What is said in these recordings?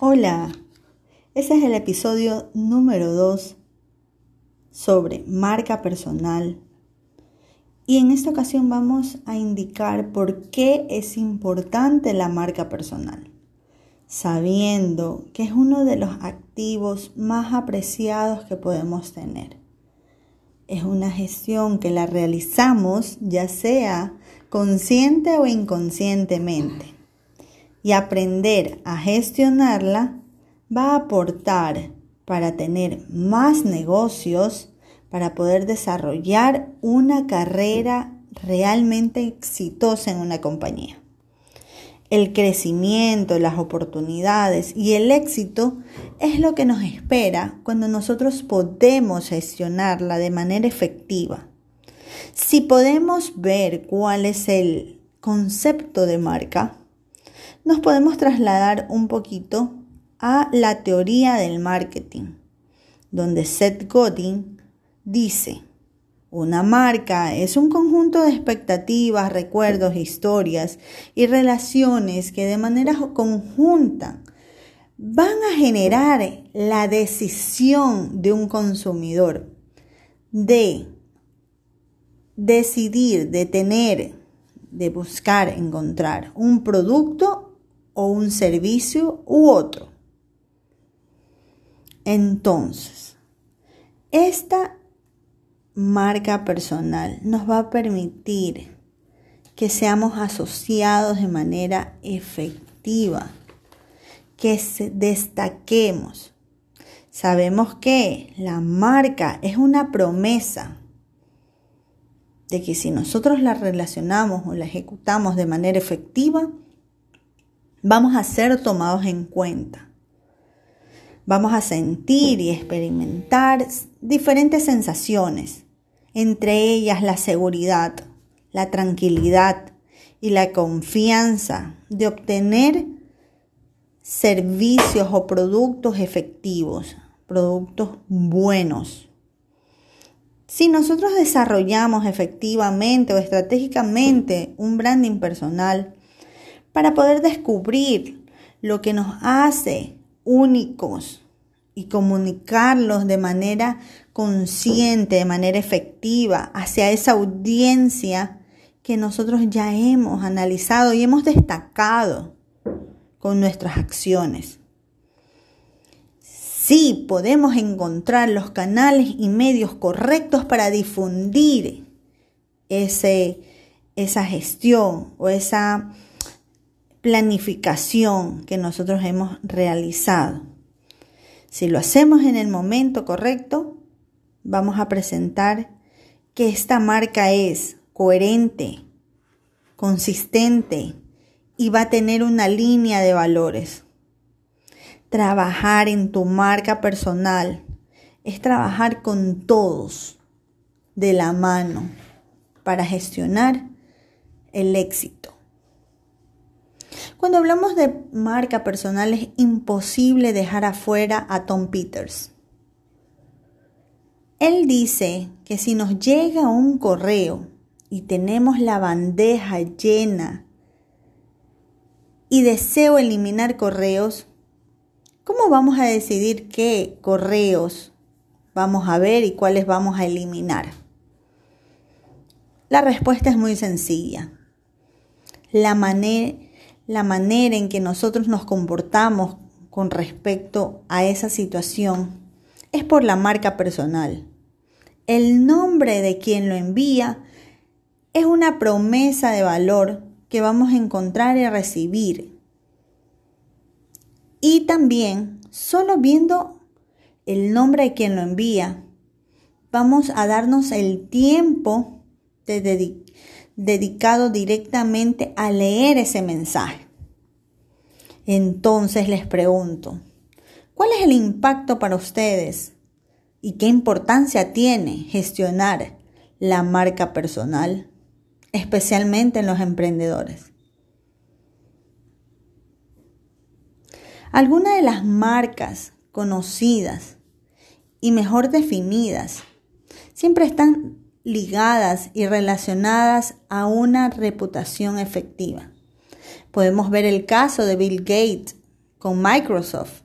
Hola, ese es el episodio número 2 sobre marca personal. Y en esta ocasión vamos a indicar por qué es importante la marca personal, sabiendo que es uno de los activos más apreciados que podemos tener. Es una gestión que la realizamos ya sea consciente o inconscientemente y aprender a gestionarla va a aportar para tener más negocios, para poder desarrollar una carrera realmente exitosa en una compañía. El crecimiento, las oportunidades y el éxito es lo que nos espera cuando nosotros podemos gestionarla de manera efectiva. Si podemos ver cuál es el concepto de marca, nos podemos trasladar un poquito a la teoría del marketing, donde Seth Godin dice, una marca es un conjunto de expectativas, recuerdos, historias y relaciones que de manera conjunta van a generar la decisión de un consumidor de decidir, de tener, de buscar, encontrar un producto o un servicio u otro. Entonces, esta marca personal nos va a permitir que seamos asociados de manera efectiva, que destaquemos. Sabemos que la marca es una promesa de que si nosotros la relacionamos o la ejecutamos de manera efectiva, vamos a ser tomados en cuenta. Vamos a sentir y experimentar diferentes sensaciones, entre ellas la seguridad, la tranquilidad y la confianza de obtener servicios o productos efectivos, productos buenos. Si nosotros desarrollamos efectivamente o estratégicamente un branding personal, para poder descubrir lo que nos hace únicos y comunicarlos de manera consciente, de manera efectiva hacia esa audiencia que nosotros ya hemos analizado y hemos destacado con nuestras acciones. Sí, podemos encontrar los canales y medios correctos para difundir ese, esa gestión o esa planificación que nosotros hemos realizado. Si lo hacemos en el momento correcto, vamos a presentar que esta marca es coherente, consistente y va a tener una línea de valores. Trabajar en tu marca personal es trabajar con todos de la mano para gestionar el éxito. Cuando hablamos de marca personal es imposible dejar afuera a Tom Peters. Él dice que si nos llega un correo y tenemos la bandeja llena y deseo eliminar correos, ¿cómo vamos a decidir qué correos vamos a ver y cuáles vamos a eliminar? La respuesta es muy sencilla. La manera la manera en que nosotros nos comportamos con respecto a esa situación es por la marca personal. El nombre de quien lo envía es una promesa de valor que vamos a encontrar y recibir. Y también, solo viendo el nombre de quien lo envía, vamos a darnos el tiempo dedicado directamente a leer ese mensaje. Entonces les pregunto, ¿cuál es el impacto para ustedes y qué importancia tiene gestionar la marca personal, especialmente en los emprendedores? Algunas de las marcas conocidas y mejor definidas siempre están ligadas y relacionadas a una reputación efectiva. Podemos ver el caso de Bill Gates, con Microsoft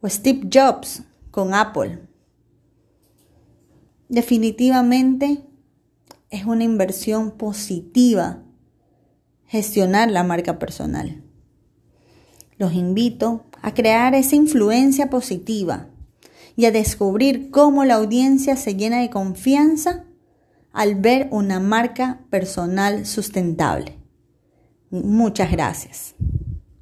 o Steve Jobs con Apple. Definitivamente es una inversión positiva gestionar la marca personal. Los invito a crear esa influencia positiva y a descubrir cómo la audiencia se llena de confianza al ver una marca personal sustentable. Muchas gracias.